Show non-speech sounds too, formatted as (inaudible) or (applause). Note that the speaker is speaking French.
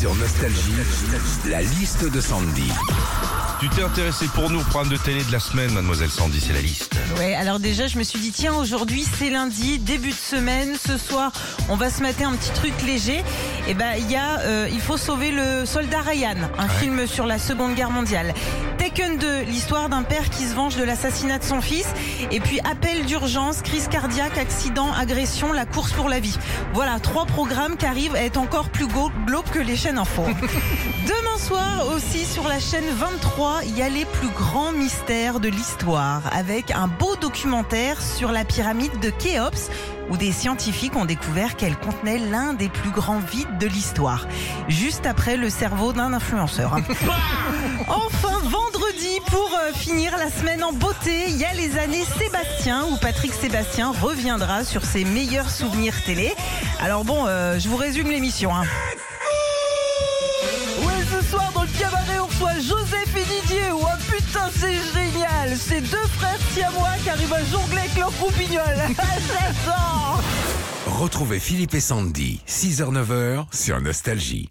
Sur Nostalgie, la liste de Sandy. Tu t'es intéressé pour nous au programme de télé de la semaine, mademoiselle Sandy, c'est la liste. Ouais, alors déjà, je me suis dit, tiens, aujourd'hui, c'est lundi, début de semaine. Ce soir, on va se mater un petit truc léger. Et ben, il y a euh, Il faut sauver le soldat Ryan, un film sur la Seconde Guerre mondiale. Taken 2, l'histoire d'un père qui se venge de l'assassinat de son fils. Et puis, appel d'urgence, crise cardiaque, accident, agression, la course pour la vie. Voilà, trois programmes qui arrivent à être encore plus glauques que les info. (laughs) Demain soir aussi sur la chaîne 23, il y a les plus grands mystères de l'histoire avec un beau documentaire sur la pyramide de Khéops où des scientifiques ont découvert qu'elle contenait l'un des plus grands vides de l'histoire, juste après le cerveau d'un influenceur. hein. (laughs) (laughs) Enfin, vendredi, pour euh, finir la semaine en beauté, il y a les années Sébastien, où Patrick Sébastien reviendra sur ses meilleurs souvenirs télé. Alors bon, euh, je vous résume l'émission. hein. Deux frères siamois qui arrivent à jongler avec leur roupignol. (laughs) J'adore! Retrouvez Philippe et Sandy, 6h-9h sur Nostalgie.